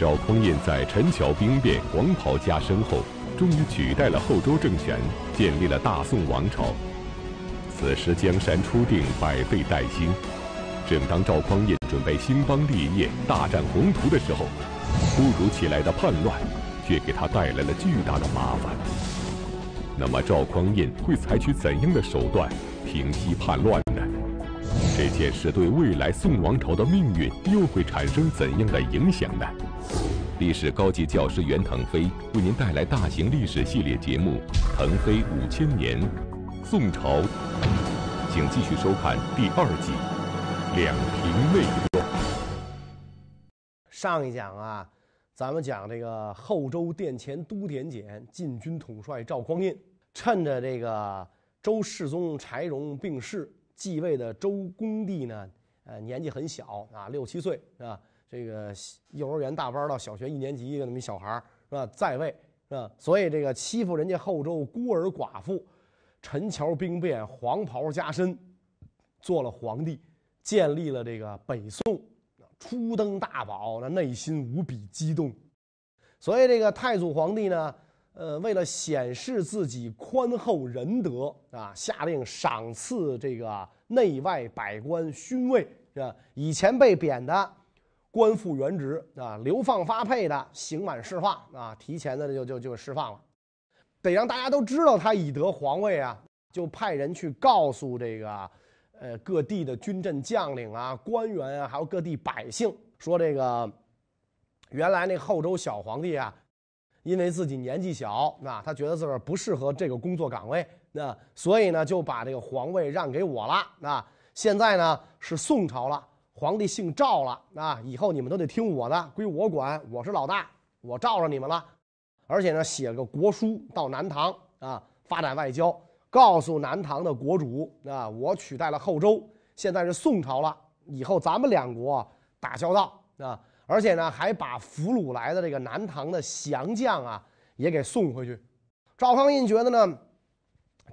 赵匡胤在陈桥兵变、黄袍加身后，终于取代了后周政权，建立了大宋王朝。此时江山初定，百废待兴。正当赵匡胤准备兴邦立业、大展宏图的时候，突如其来的叛乱却给他带来了巨大的麻烦。那么赵匡胤会采取怎样的手段平息叛乱呢？这件事对未来宋王朝的命运又会产生怎样的影响呢？历史高级教师袁腾飞为您带来大型历史系列节目《腾飞五千年》，宋朝，请继续收看第二季《两平内乱》。上一讲啊，咱们讲这个后周殿前都点检禁军统帅赵匡胤，趁着这个周世宗柴荣病逝，继位的周恭帝呢，呃，年纪很小啊，六七岁是吧？这个幼儿园大班到小学一年级的那么一小孩是吧？在位是吧？所以这个欺负人家后周孤儿寡妇，陈桥兵变，黄袍加身，做了皇帝，建立了这个北宋。初登大宝，那内心无比激动，所以这个太祖皇帝呢，呃，为了显示自己宽厚仁德啊，下令赏赐这个内外百官勋位，是吧？以前被贬的官复原职啊，流放发配的刑满释放啊，提前的就就就释放了，得让大家都知道他已得皇位啊，就派人去告诉这个。呃，各地的军镇将领啊、官员啊，还有各地百姓，说这个原来那后周小皇帝啊，因为自己年纪小，那他觉得自个儿不适合这个工作岗位，那所以呢就把这个皇位让给我了。那现在呢是宋朝了，皇帝姓赵了，啊，以后你们都得听我的，归我管，我是老大，我罩着你们了。而且呢，写个国书到南唐啊，发展外交。告诉南唐的国主啊，我取代了后周，现在是宋朝了，以后咱们两国打交道啊，而且呢，还把俘虏来的这个南唐的降将啊也给送回去。赵匡胤觉得呢，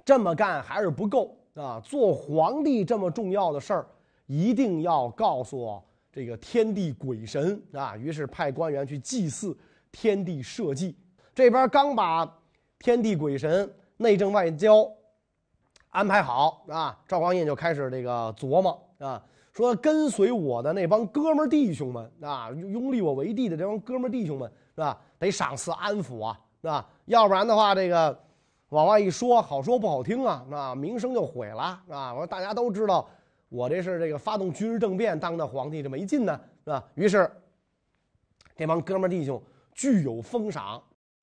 这么干还是不够啊，做皇帝这么重要的事儿，一定要告诉这个天地鬼神啊。于是派官员去祭祀天地社稷。这边刚把天地鬼神、内政外交。安排好啊，赵匡胤就开始这个琢磨啊，说跟随我的那帮哥们弟兄们啊，拥立我为帝的这帮哥们弟兄们是吧？得赏赐安抚啊，是吧？要不然的话，这个往外一说，好说不好听啊，那名声就毁了啊！我说大家都知道，我这是这个发动军事政变当的皇帝，这没劲呢，是吧？于是这帮哥们弟兄具有封赏，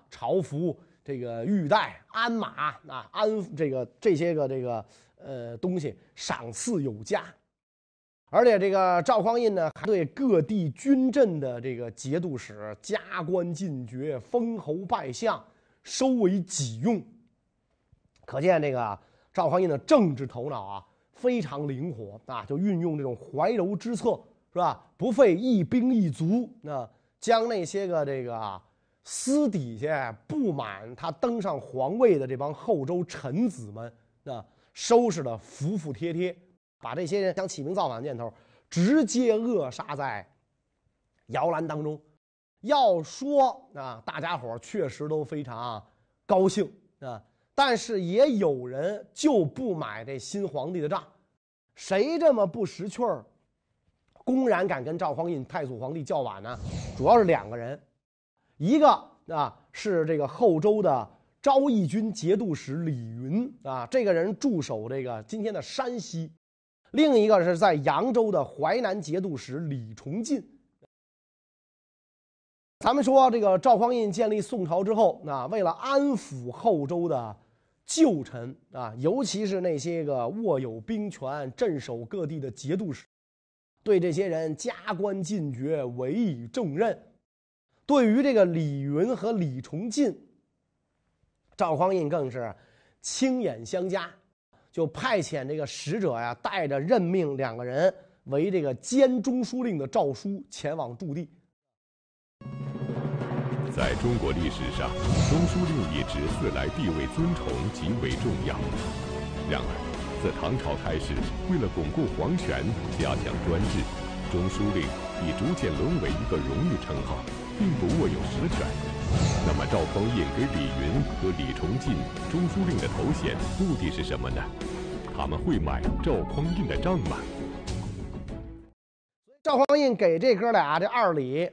朝服。这个玉带、鞍马啊，鞍这个这些个这个呃东西赏赐有加，而且这个赵匡胤呢，还对各地军镇的这个节度使加官进爵、封侯拜相，收为己用。可见这个赵匡胤的政治头脑啊非常灵活啊，就运用这种怀柔之策，是吧？不费一兵一卒，那将那些个这个。私底下不满他登上皇位的这帮后周臣子们，啊，收拾的服服帖帖，把这些人想起兵造反的念头直接扼杀在摇篮当中。要说啊，大家伙确实都非常高兴啊，但是也有人就不买这新皇帝的账。谁这么不识趣儿，公然敢跟赵匡胤太祖皇帝叫板呢？主要是两个人。一个啊是这个后周的昭义军节度使李云啊，这个人驻守这个今天的山西；另一个是在扬州的淮南节度使李崇进。咱们说这个赵匡胤建立宋朝之后，那为了安抚后周的旧臣啊，尤其是那些个握有兵权、镇守各地的节度使，对这些人加官进爵，委以重任。对于这个李云和李崇进，赵匡胤更是亲眼相加，就派遣这个使者呀，带着任命两个人为这个兼中书令的诏书前往驻地。在中国历史上，中书令一职自来地位尊崇，极为重要。然而，自唐朝开始，为了巩固皇权、加强专制。中书令已逐渐沦为一个荣誉称号，并不握有实权。那么赵匡胤给李云和李崇进中书令的头衔，目的是什么呢？他们会买赵匡胤的账吗？赵匡胤给这哥俩这二李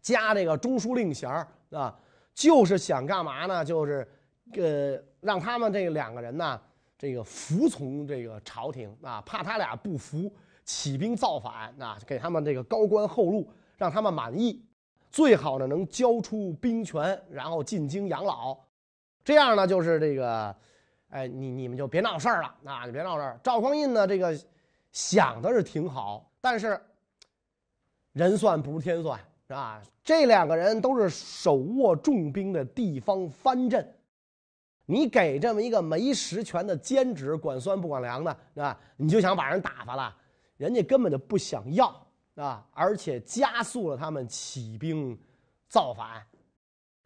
加这个中书令衔啊，就是想干嘛呢？就是呃，让他们这两个人呢，这个服从这个朝廷啊，怕他俩不服，起兵造反啊，给他们这个高官厚禄，让他们满意。最好呢，能交出兵权，然后进京养老。这样呢，就是这个，哎，你你们就别闹事儿了啊！你别闹事儿。赵匡胤呢，这个想的是挺好，但是人算不如天算，是吧？这两个人都是手握重兵的地方藩镇，你给这么一个没实权的兼职管酸不管粮的，是吧？你就想把人打发了，人家根本就不想要。啊！而且加速了他们起兵造反。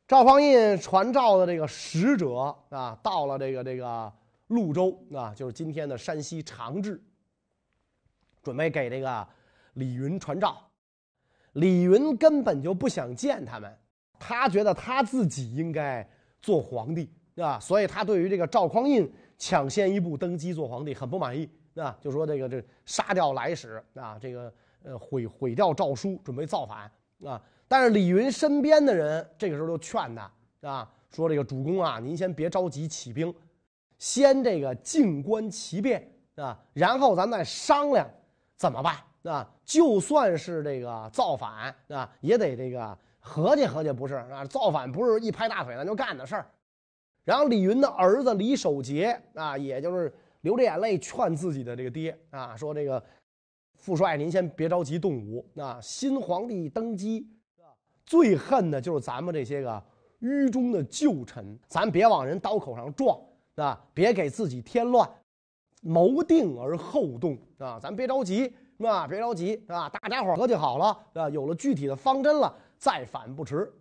赵匡胤传召的这个使者啊，到了这个这个潞州啊，就是今天的山西长治，准备给这个李云传召。李云根本就不想见他们，他觉得他自己应该做皇帝啊，所以他对于这个赵匡胤抢先一步登基做皇帝很不满意啊，就说这个这杀掉来使啊，这个。呃，毁毁掉诏书，准备造反啊！但是李云身边的人这个时候就劝他啊，说这个主公啊，您先别着急起兵，先这个静观其变啊，然后咱再商量怎么办啊？就算是这个造反啊，也得这个合计合计，不是啊？造反不是一拍大腿咱就干的事儿。然后李云的儿子李守节啊，也就是流着眼泪劝自己的这个爹啊，说这个。父帅，您先别着急动武啊！新皇帝登基，最恨的就是咱们这些个狱中的旧臣，咱别往人刀口上撞啊！别给自己添乱，谋定而后动啊！咱别着急，那？别着急啊！大家伙合计好了啊，有了具体的方针了，再反不迟。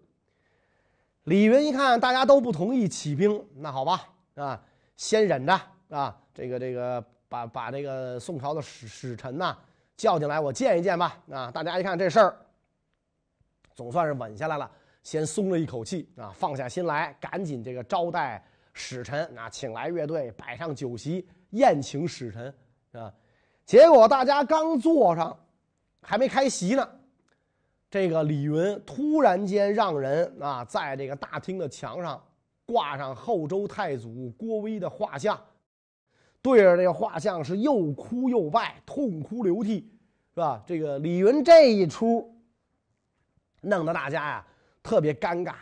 李云一看大家都不同意起兵，那好吧啊，先忍着啊！这个这个，把把这个宋朝的使使臣呐。叫进来，我见一见吧。啊，大家一看这事儿，总算是稳下来了，先松了一口气啊，放下心来，赶紧这个招待使臣啊，请来乐队，摆上酒席，宴请使臣啊。结果大家刚坐上，还没开席呢，这个李云突然间让人啊，在这个大厅的墙上挂上后周太祖郭威的画像。对着这个画像是又哭又拜，痛哭流涕，是吧？这个李云这一出，弄得大家呀特别尴尬，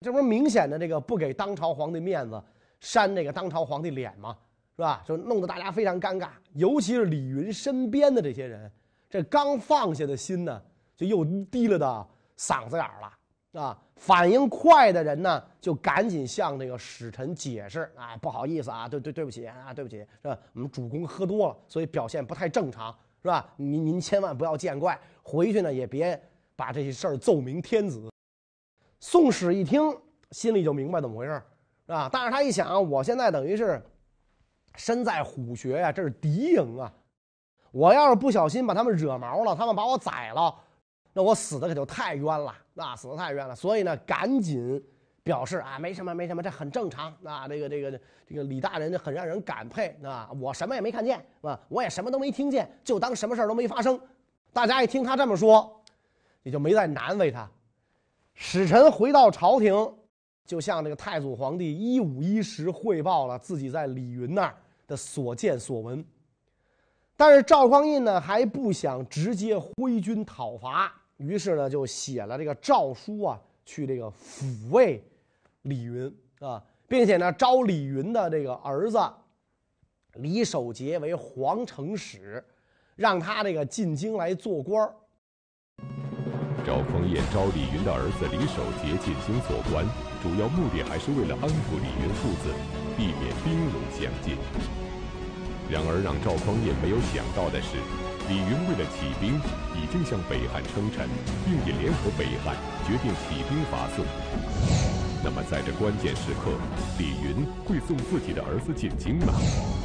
这不是明显的这个不给当朝皇帝面子，扇这个当朝皇帝脸吗？是吧？就弄得大家非常尴尬，尤其是李云身边的这些人，这刚放下的心呢，就又低了的嗓子眼了。啊，反应快的人呢，就赶紧向那个使臣解释：“哎，不好意思啊，对对对不起啊，对不起，是吧？我们主公喝多了，所以表现不太正常，是吧？您您千万不要见怪，回去呢也别把这些事儿奏明天子。”宋史一听，心里就明白怎么回事，是吧？但是他一想，我现在等于是身在虎穴呀，这是敌营啊，我要是不小心把他们惹毛了，他们把我宰了。那我死的可就太冤了，啊，死的太冤了。所以呢，赶紧表示啊，没什么，没什么，这很正常。啊，这个，这个，这个李大人很让人感佩，啊，我什么也没看见，啊，我也什么都没听见，就当什么事儿都没发生。大家一听他这么说，也就没再难为他。使臣回到朝廷，就向这个太祖皇帝一五一十汇报了自己在李云那儿的所见所闻。但是赵匡胤呢，还不想直接挥军讨伐。于是呢，就写了这个诏书啊，去这个抚慰李云啊，并且呢，招李云的这个儿子李守节为皇城使，让他这个进京来做官。赵匡胤招李云的儿子李守节进京做官，主要目的还是为了安抚李云父子，避免兵戎相见。然而，让赵匡胤没有想到的是。李云为了起兵，已经向北汉称臣，并已联合北汉，决定起兵伐宋。那么，在这关键时刻，李云会送自己的儿子进京吗？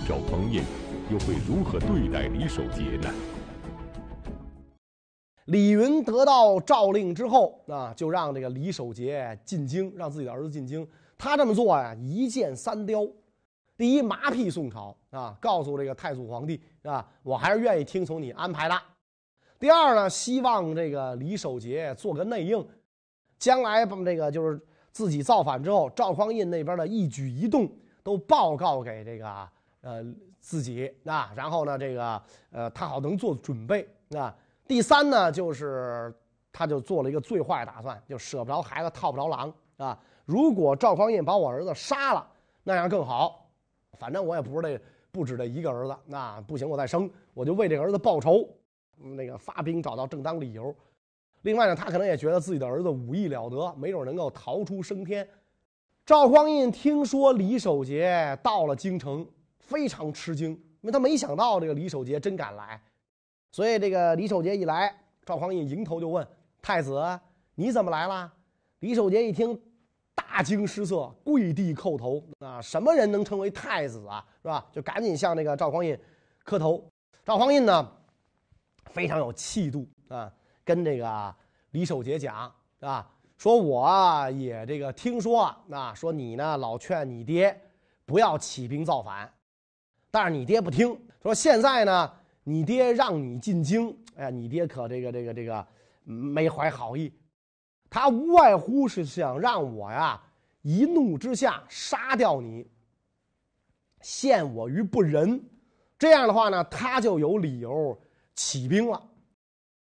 赵匡胤又会如何对待李守节呢？李云得到诏令之后啊，就让这个李守杰进京，让自己的儿子进京。他这么做呀，一箭三雕。第一，麻痹宋朝啊，告诉这个太祖皇帝啊，我还是愿意听从你安排的。第二呢，希望这个李守杰做个内应，将来把这个就是自己造反之后，赵匡胤那边的一举一动都报告给这个呃自己啊，然后呢，这个呃他好能做准备啊。第三呢，就是他就做了一个最坏打算，就舍不着孩子套不着狼啊。如果赵匡胤把我儿子杀了，那样更好。反正我也不是这不止这一个儿子，那不行，我再生，我就为这个儿子报仇。那个发兵找到正当理由。另外呢，他可能也觉得自己的儿子武艺了得，没准能够逃出升天。赵匡胤听说李守杰到了京城，非常吃惊，因为他没想到这个李守杰真敢来。所以这个李守杰一来，赵匡胤迎头就问：“太子，你怎么来了？”李守杰一听，大惊失色，跪地叩头：“啊，什么人能称为太子啊？是吧？”就赶紧向这个赵匡胤磕头。赵匡胤呢，非常有气度啊，跟这个李守杰讲啊，说我也这个听说啊，说你呢老劝你爹不要起兵造反，但是你爹不听，说现在呢。你爹让你进京，哎，你爹可这个这个这个没怀好意，他无外乎是想让我呀一怒之下杀掉你，陷我于不仁。这样的话呢，他就有理由起兵了。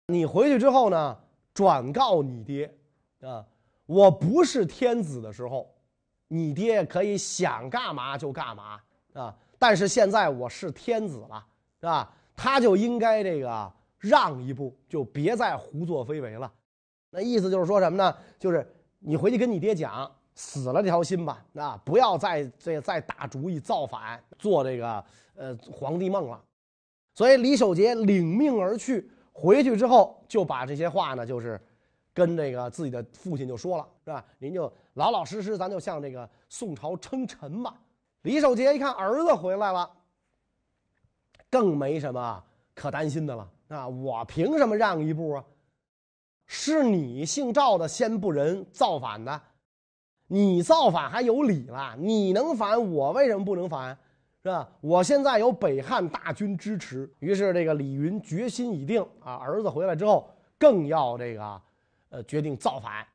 你回去之后呢，转告你爹啊，我不是天子的时候，你爹可以想干嘛就干嘛啊。但是现在我是天子了，是吧？他就应该这个让一步，就别再胡作非为了。那意思就是说什么呢？就是你回去跟你爹讲，死了这条心吧，啊，不要再这再打主意造反，做这个呃皇帝梦了。所以李守杰领命而去，回去之后就把这些话呢，就是跟这个自己的父亲就说了，是吧？您就老老实实，咱就向这个宋朝称臣吧。李守杰一看儿子回来了。更没什么可担心的了啊！我凭什么让一步啊？是你姓赵的先不仁造反的，你造反还有理了？你能反，我为什么不能反？是吧？我现在有北汉大军支持，于是这个李云决心已定啊！儿子回来之后，更要这个呃决定造反，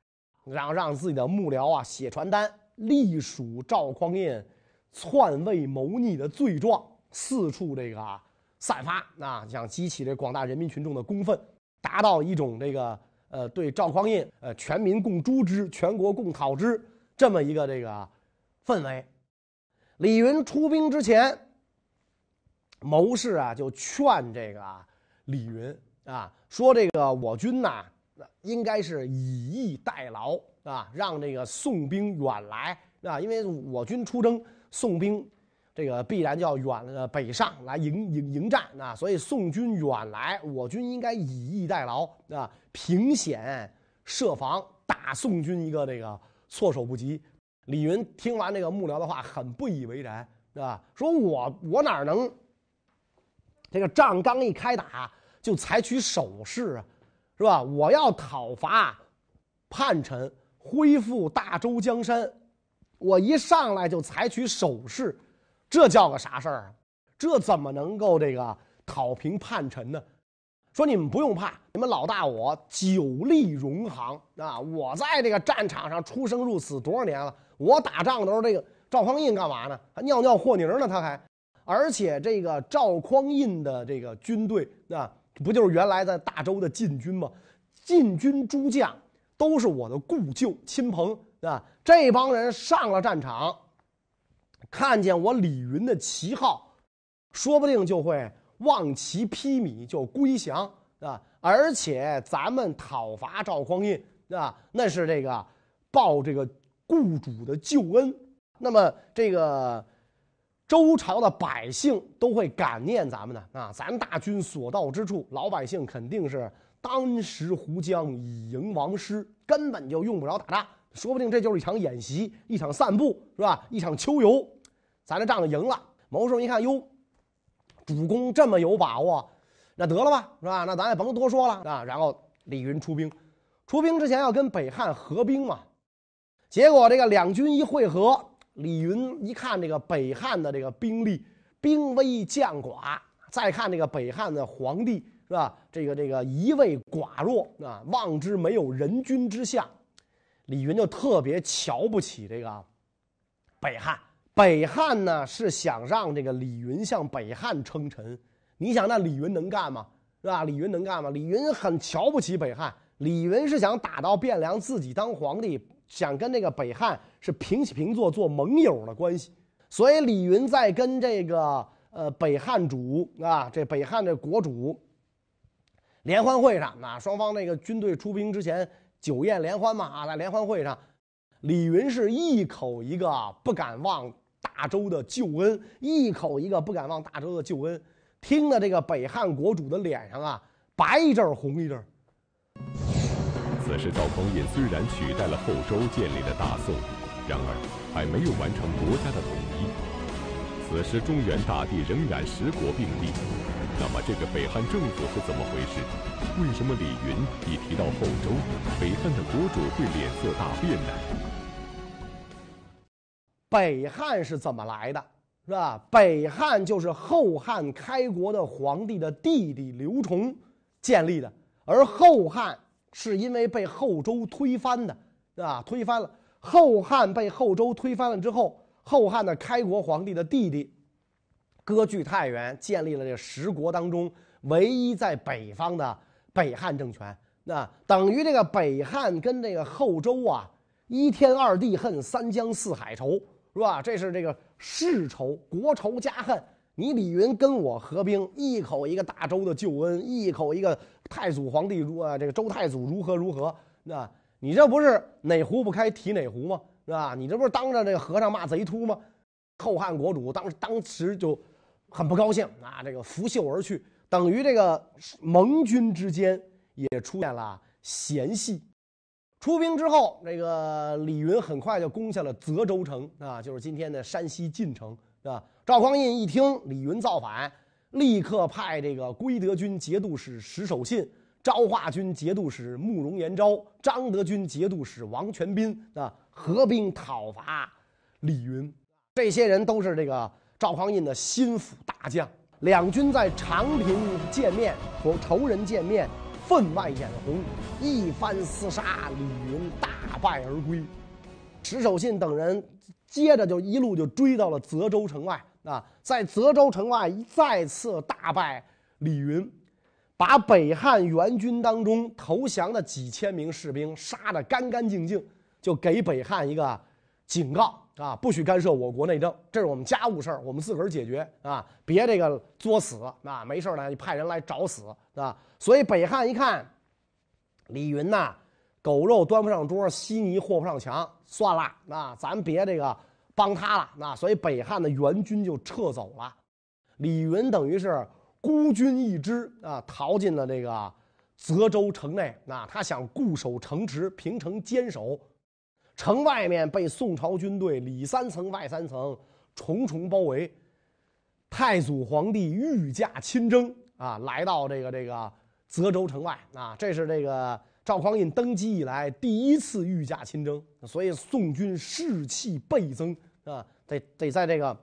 然后让自己的幕僚啊写传单，隶属赵匡胤篡位谋逆的罪状。四处这个散发啊，想激起这广大人民群众的公愤，达到一种这个呃对赵匡胤呃全民共诛之，全国共讨之这么一个这个氛围。李云出兵之前，谋士啊就劝这个李云啊说：“这个我军呐，应该是以逸待劳啊，让这个宋兵远来啊，因为我军出征，宋兵。”这个必然就要远呃北上来迎迎迎战啊，所以宋军远来，我军应该以逸待劳啊，凭险设防，打宋军一个这个措手不及。李云听完这个幕僚的话，很不以为然，是吧？说我我哪能这个仗刚一开打就采取守势啊，是吧？我要讨伐叛臣，恢复大周江山，我一上来就采取守势。这叫个啥事儿啊？这怎么能够这个讨平叛臣呢？说你们不用怕，你们老大我久立荣行啊！我在这个战场上出生入死多少年了？我打仗的时候这个赵匡胤干嘛呢？还尿尿和泥呢？他还，而且这个赵匡胤的这个军队啊，不就是原来在大周的禁军吗？禁军诸将都是我的故旧亲朋啊！这帮人上了战场。看见我李云的旗号，说不定就会望其披靡，就归降啊！而且咱们讨伐赵匡胤啊，那是这个报这个雇主的救恩。那么这个周朝的百姓都会感念咱们的啊！咱大军所到之处，老百姓肯定是当时湖江以迎王师，根本就用不着打仗，说不定这就是一场演习，一场散步，是吧？一场秋游。咱这仗就赢了。谋士一看，哟，主公这么有把握，那得了吧，是吧？那咱也甭多说了啊。然后李云出兵，出兵之前要跟北汉合兵嘛。结果这个两军一会合，李云一看这个北汉的这个兵力兵微将寡，再看这个北汉的皇帝是吧？这个这个一味寡弱啊，望之没有人君之相。李云就特别瞧不起这个北汉。北汉呢是想让这个李云向北汉称臣。你想那李云能干吗？是吧？李云能干吗？李云很瞧不起北汉。李云是想打到汴梁，自己当皇帝。想跟这个北汉是平起平坐做盟友的关系，所以李云在跟这个呃北汉主啊，这北汉的国主联欢会上啊，双方那个军队出兵之前酒宴联欢嘛啊，在联欢会上，李云是一口一个不敢忘大周的救恩，一口一个不敢忘大周的救恩，听的这个北汉国主的脸上啊白一阵红一阵。此时，赵匡胤虽然取代了后周，建立了大宋，然而还没有完成国家的统一。此时，中原大地仍然十国并立。那么，这个北汉政府是怎么回事？为什么李云一提到后周，北汉的国主会脸色大变呢？北汉是怎么来的？是吧？北汉就是后汉开国的皇帝的弟弟刘崇建立的，而后汉。是因为被后周推翻的，啊，推翻了后汉被后周推翻了之后，后汉的开国皇帝的弟弟割据太原，建立了这十国当中唯一在北方的北汉政权。那等于这个北汉跟这个后周啊，一天二地恨，三江四海仇，是吧？这是这个世仇，国仇家恨。你李云跟我合兵，一口一个大周的旧恩，一口一个太祖皇帝如啊，这个周太祖如何如何？那你这不是哪壶不开提哪壶吗？是吧？你这不是当着这个和尚骂贼秃吗？后汉国主当当时就很不高兴啊，这个拂袖而去，等于这个盟军之间也出现了嫌隙。出兵之后，这个李云很快就攻下了泽州城啊，就是今天的山西晋城。是吧？赵匡胤一听李云造反，立刻派这个归德军节度使石守信、昭化军节度使慕容延昭、张德军节度使王全斌啊，合兵讨伐李云。这些人都是这个赵匡胤的心腹大将。两军在长平见面，和仇人见面，分外眼红，一番厮杀，李云大败而归。石守信等人。接着就一路就追到了泽州城外啊，在泽州城外再次大败李云，把北汉援军当中投降的几千名士兵杀得干干净净，就给北汉一个警告啊，不许干涉我国内政，这是我们家务事儿，我们自个儿解决啊，别这个作死啊，没事儿呢你派人来找死啊。所以北汉一看，李云呐。狗肉端不上桌，稀泥和不上墙，算了，那咱别这个帮他了。那所以北汉的援军就撤走了，李云等于是孤军一支啊，逃进了这个泽州城内。那他想固守城池，平城坚守，城外面被宋朝军队里三层外三层重重包围。太祖皇帝御驾亲征啊，来到这个这个泽州城外啊，这是这个。赵匡胤登基以来第一次御驾亲征，所以宋军士气倍增啊，得得在这个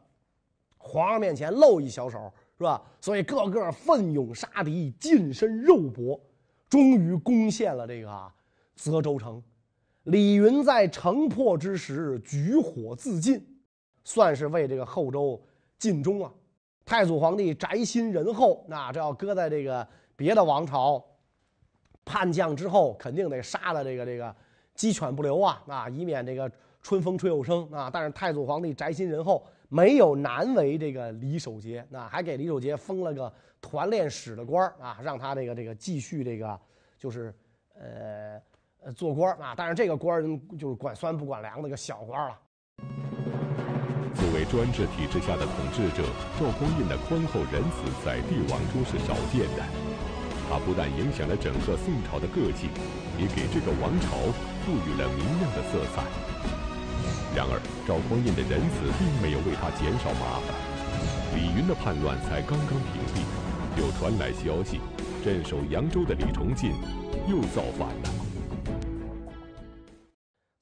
皇上面前露一小手，是吧？所以个个奋勇杀敌，近身肉搏，终于攻陷了这个泽州城。李云在城破之时举火自尽，算是为这个后周尽忠啊。太祖皇帝宅心仁厚，那这要搁在这个别的王朝。叛将之后肯定得杀了这个这个鸡犬不留啊啊，以免这个春风吹又生啊。但是太祖皇帝宅心仁厚，没有难为这个李守节，那还给李守节封了个团练使的官啊，让他这个这个继续这个就是呃呃做官啊。但是这个官就是管酸不管凉的个小官了。作为专制体制下的统治者，赵匡胤的宽厚仁慈在帝王中是少见的。他不但影响了整个宋朝的个性，也给这个王朝赋予了明亮的色彩。然而，赵匡胤的仁慈并没有为他减少麻烦。李云的叛乱才刚刚平定，又传来消息，镇守扬州的李崇进又造反了。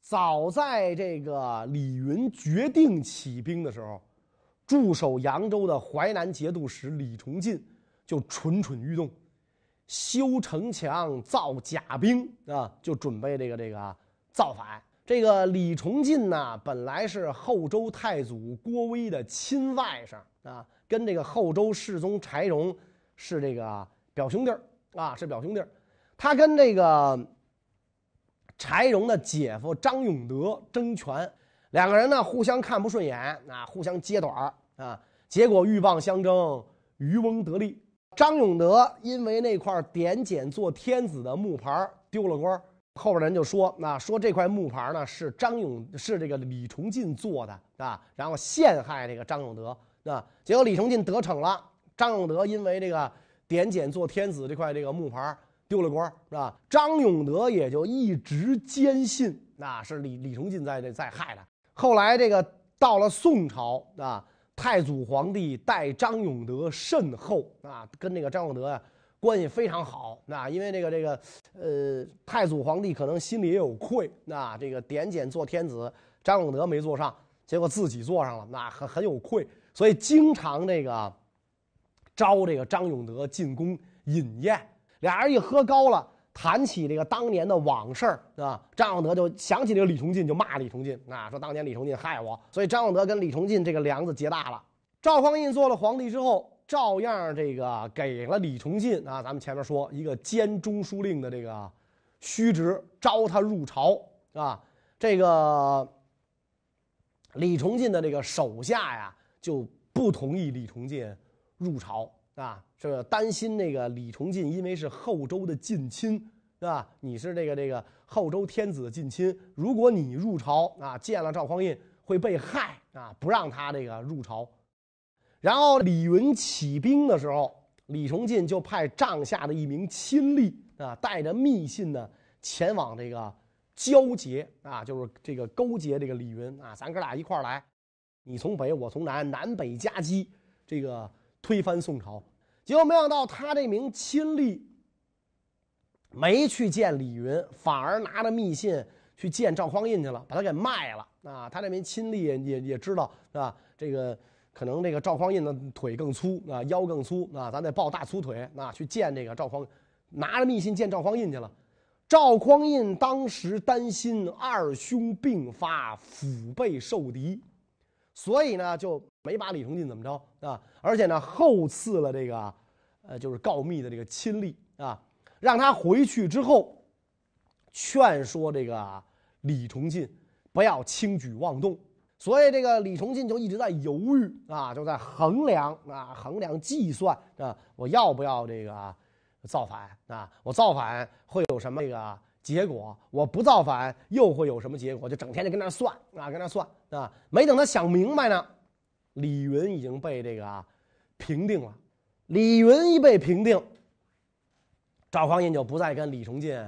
早在这个李云决定起兵的时候，驻守扬州的淮南节度使李崇进就蠢蠢欲动，修城墙、造甲兵啊，就准备这个这个造反。这个李崇进呢，本来是后周太祖郭威的亲外甥啊，跟这个后周世宗柴荣是这个表兄弟啊，是表兄弟。他跟这个。柴荣的姐夫张永德争权，两个人呢互相看不顺眼啊，互相揭短儿啊，结果鹬蚌相争，渔翁得利。张永德因为那块点检做天子的木牌丢了官，后边人就说啊，说这块木牌呢是张永是这个李崇进做的啊，然后陷害这个张永德啊，结果李崇进得逞了，张永德因为这个点检做天子这块这个木牌。丢了官是吧？张永德也就一直坚信那是李李崇进在在害他。后来这个到了宋朝啊，太祖皇帝待张永德甚厚啊，跟这个张永德呀关系非常好。那因为这个这个呃，太祖皇帝可能心里也有愧。那这个点检做天子，张永德没做上，结果自己做上了，那很很有愧，所以经常这个招这个张永德进宫饮宴。俩人一喝高了，谈起这个当年的往事啊，张永德就想起这个李崇进，就骂李崇进啊，说当年李崇进害我，所以张永德跟李崇进这个梁子结大了。赵匡胤做了皇帝之后，照样这个给了李崇进啊，咱们前面说一个兼中书令的这个虚职，招他入朝啊。这个李崇进的这个手下呀，就不同意李崇进入朝。啊，这担心那个李崇进，因为是后周的近亲，是吧？你是这个这个后周天子的近亲，如果你入朝啊，见了赵匡胤会被害啊，不让他这个入朝。然后李云起兵的时候，李崇进就派帐下的一名亲吏啊，带着密信呢，前往这个交结啊，就是这个勾结这个李云啊，咱哥俩一块来，你从北，我从南，南北夹击这个。推翻宋朝，结果没想到他这名亲吏没去见李云，反而拿着密信去见赵匡胤去了，把他给卖了啊！他这名亲吏也也也知道是吧？这个可能这个赵匡胤的腿更粗啊，腰更粗啊，咱得抱大粗腿啊，去见这个赵匡，拿着密信见赵匡胤去了。赵匡胤当时担心二兄病发，腹背受敌。所以呢，就没把李崇进怎么着啊？而且呢，后赐了这个，呃，就是告密的这个亲历啊，让他回去之后，劝说这个李崇进不要轻举妄动。所以这个李崇进就一直在犹豫啊，就在衡量啊，衡量计算啊，我要不要这个造反啊？我造反会有什么这个？结果我不造反又会有什么结果？就整天就跟那算啊，跟那算啊，没等他想明白呢，李云已经被这个平定了。李云一被平定，赵匡胤就不再跟李崇进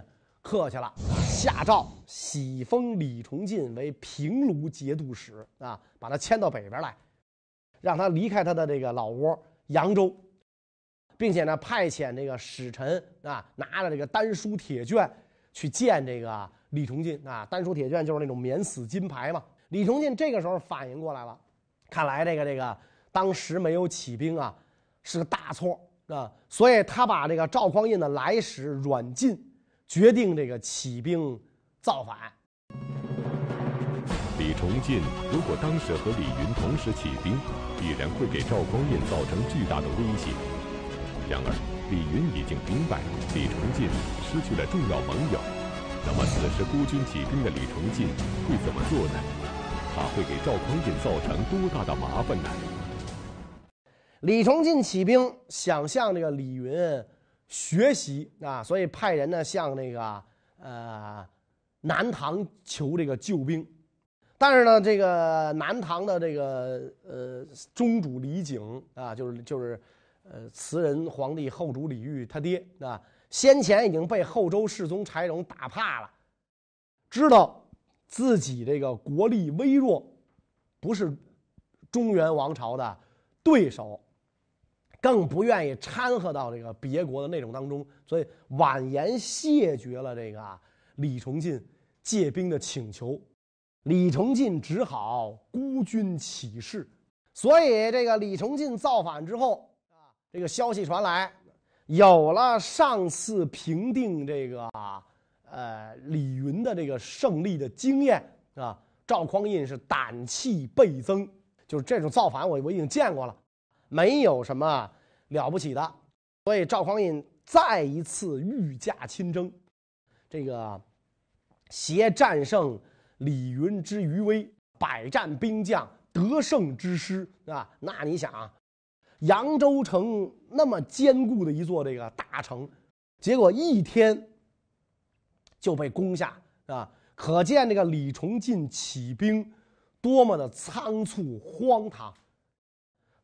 客气了，下诏喜封李崇进为平卢节度使啊，把他迁到北边来，让他离开他的这个老窝扬州，并且呢派遣这个使臣啊，拿着这个丹书铁卷。去见这个李崇进啊，丹书铁卷就是那种免死金牌嘛。李崇进这个时候反应过来了，看来这个这个当时没有起兵啊，是个大错啊，所以他把这个赵匡胤的来使软禁，决定这个起兵造反。李崇进如果当时和李云同时起兵，必然会给赵匡胤造成巨大的威胁。然而。李云已经明白，李崇进失去了重要盟友。那么，此时孤军起兵的李崇进会怎么做呢？他会给赵匡胤造成多大的麻烦呢？李崇进起兵，想向这个李云学习啊，所以派人呢向那个呃南唐求这个救兵。但是呢，这个南唐的这个呃宗主李景啊，就是就是。呃，词人皇帝后主李煜他爹啊，先前已经被后周世宗柴荣打怕了，知道自己这个国力微弱，不是中原王朝的对手，更不愿意掺和到这个别国的内容当中，所以婉言谢绝了这个李崇进借兵的请求。李崇进只好孤军起事。所以这个李崇进造反之后，这个消息传来，有了上次平定这个呃李云的这个胜利的经验啊，赵匡胤是胆气倍增。就是这种造反，我我已经见过了，没有什么了不起的。所以赵匡胤再一次御驾亲征，这个携战胜李云之余威，百战兵将得胜之师啊！那你想啊，扬州城那么坚固的一座这个大城，结果一天就被攻下啊！可见这个李崇进起兵。多么的仓促荒唐！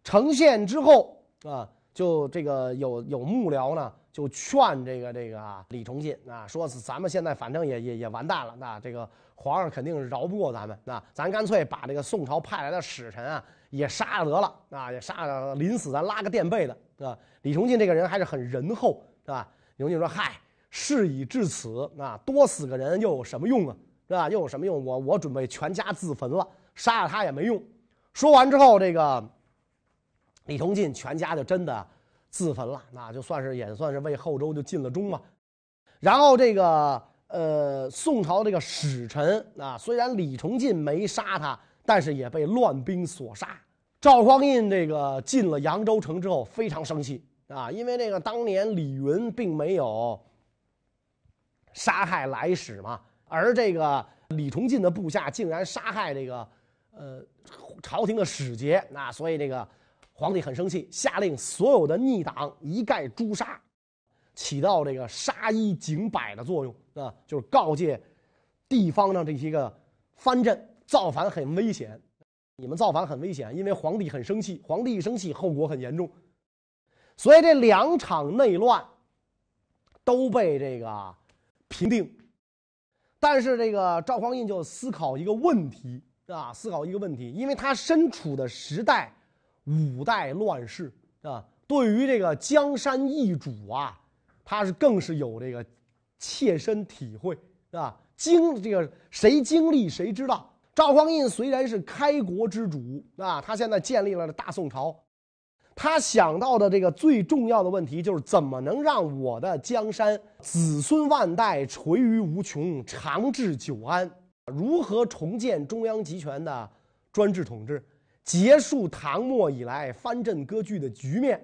呈现之后啊，就这个有有幕僚呢，就劝这个这个李崇进啊，说是咱们现在反正也也也完蛋了，那这个皇上肯定是饶不过咱们，那咱干脆把这个宋朝派来的使臣啊也杀了得了啊，也杀了，临死咱拉个垫背的啊。李崇进这个人还是很仁厚，是吧？李崇进说：“嗨，事已至此啊，多死个人又有什么用啊？是吧？又有什么用？我我准备全家自焚了。”杀了他也没用。说完之后，这个李崇进全家就真的自焚了，那就算是也算是为后周就尽了忠嘛。然后这个呃宋朝这个使臣啊，虽然李崇进没杀他，但是也被乱兵所杀。赵匡胤这个进了扬州城之后非常生气啊，因为那个当年李云并没有杀害来使嘛，而这个李崇进的部下竟然杀害这个。呃，朝廷的使节，那所以这个皇帝很生气，下令所有的逆党一概诛杀，起到这个杀一儆百的作用啊，就是告诫地方上这些个藩镇造反很危险，你们造反很危险，因为皇帝很生气，皇帝一生气后果很严重，所以这两场内乱都被这个平定，但是这个赵匡胤就思考一个问题。啊，思考一个问题，因为他身处的时代，五代乱世啊，对于这个江山易主啊，他是更是有这个切身体会啊。经这个谁经历谁知道。赵匡胤虽然是开国之主啊，他现在建立了大宋朝，他想到的这个最重要的问题就是怎么能让我的江山子孙万代垂于无穷，长治久安。如何重建中央集权的专制统治，结束唐末以来藩镇割据的局面，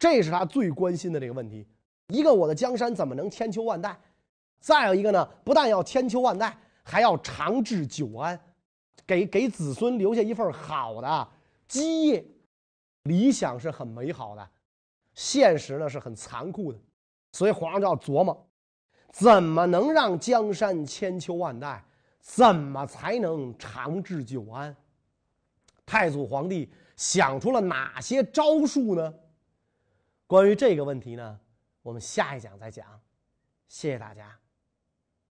这是他最关心的这个问题。一个，我的江山怎么能千秋万代？再有一个呢，不但要千秋万代，还要长治久安，给给子孙留下一份好的基业。理想是很美好的，现实呢是很残酷的，所以皇上就要琢磨，怎么能让江山千秋万代？怎么才能长治久安？太祖皇帝想出了哪些招数呢？关于这个问题呢，我们下一讲再讲。谢谢大家。